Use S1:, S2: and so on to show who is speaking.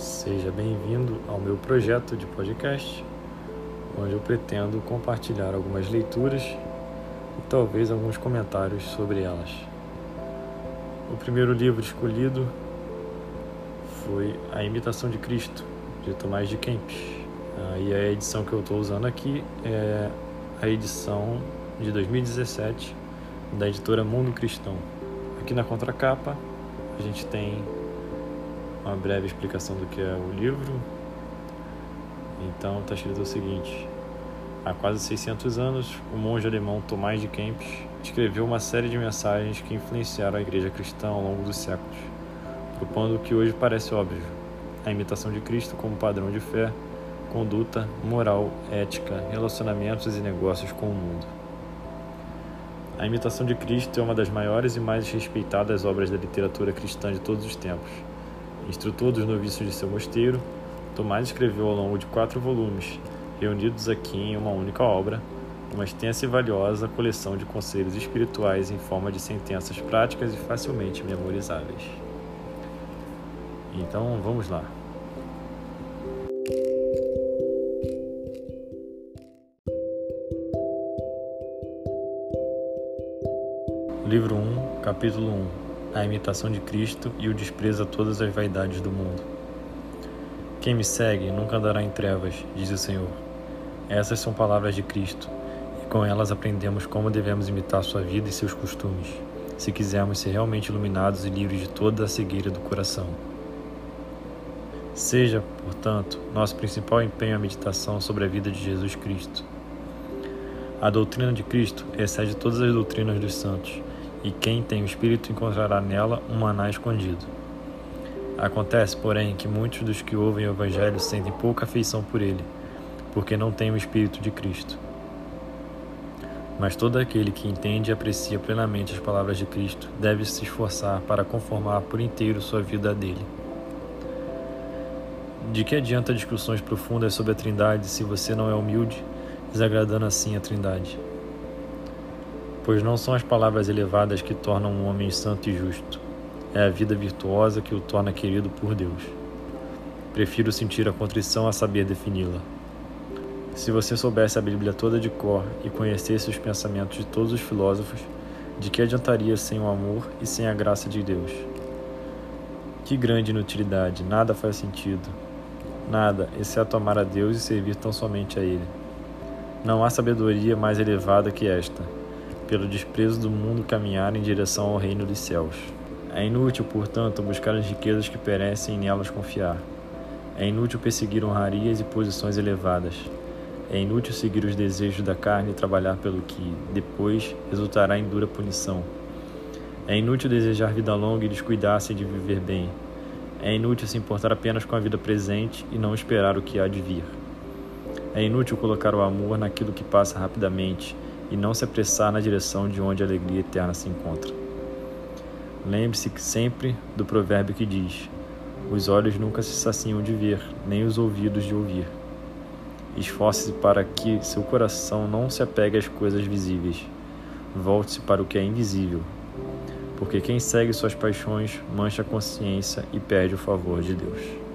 S1: Seja bem-vindo ao meu projeto de podcast, onde eu pretendo compartilhar algumas leituras e talvez alguns comentários sobre elas. O primeiro livro escolhido foi A Imitação de Cristo, de Tomás de Kempis. Ah, e a edição que eu estou usando aqui é a edição de 2017 da editora Mundo Cristão. Aqui na contracapa a gente tem uma breve explicação do que é o livro. Então está escrito o seguinte: Há quase 600 anos, o monge alemão Tomás de Kempis escreveu uma série de mensagens que influenciaram a igreja cristã ao longo dos séculos, propondo o que hoje parece óbvio: a imitação de Cristo como padrão de fé, conduta, moral, ética, relacionamentos e negócios com o mundo. A imitação de Cristo é uma das maiores e mais respeitadas obras da literatura cristã de todos os tempos instrutor dos noviços de seu mosteiro, Tomás escreveu ao longo de quatro volumes, reunidos aqui em uma única obra, uma extensa e valiosa coleção de conselhos espirituais em forma de sentenças práticas e facilmente memorizáveis. Então, vamos lá. Livro 1, capítulo 1 a imitação de Cristo e o desprezo a todas as vaidades do mundo. Quem me segue nunca andará em trevas, diz o Senhor. Essas são palavras de Cristo, e com elas aprendemos como devemos imitar sua vida e seus costumes, se quisermos ser realmente iluminados e livres de toda a cegueira do coração. Seja, portanto, nosso principal empenho a meditação sobre a vida de Jesus Cristo. A doutrina de Cristo excede todas as doutrinas dos santos e quem tem o Espírito encontrará nela um maná escondido. Acontece, porém, que muitos dos que ouvem o Evangelho sentem pouca afeição por ele, porque não têm o Espírito de Cristo. Mas todo aquele que entende e aprecia plenamente as palavras de Cristo deve se esforçar para conformar por inteiro sua vida a dele. De que adianta discussões profundas sobre a Trindade se você não é humilde, desagradando assim a Trindade? Pois não são as palavras elevadas que tornam um homem santo e justo, é a vida virtuosa que o torna querido por Deus. Prefiro sentir a contrição a saber defini-la. Se você soubesse a Bíblia toda de cor e conhecesse os pensamentos de todos os filósofos, de que adiantaria sem o amor e sem a graça de Deus? Que grande inutilidade, nada faz sentido. Nada, exceto amar a Deus e servir tão somente a Ele. Não há sabedoria mais elevada que esta pelo desprezo do mundo caminhar em direção ao reino dos céus. É inútil, portanto, buscar as riquezas que perecem e nelas confiar. É inútil perseguir honrarias e posições elevadas. É inútil seguir os desejos da carne e trabalhar pelo que, depois, resultará em dura punição. É inútil desejar vida longa e descuidar-se de viver bem. É inútil se importar apenas com a vida presente e não esperar o que há de vir. É inútil colocar o amor naquilo que passa rapidamente e não se apressar na direção de onde a alegria eterna se encontra. Lembre-se sempre do provérbio que diz: Os olhos nunca se saciam de ver, nem os ouvidos de ouvir. Esforce-se para que seu coração não se apegue às coisas visíveis. Volte-se para o que é invisível, porque quem segue suas paixões mancha a consciência e perde o favor de Deus.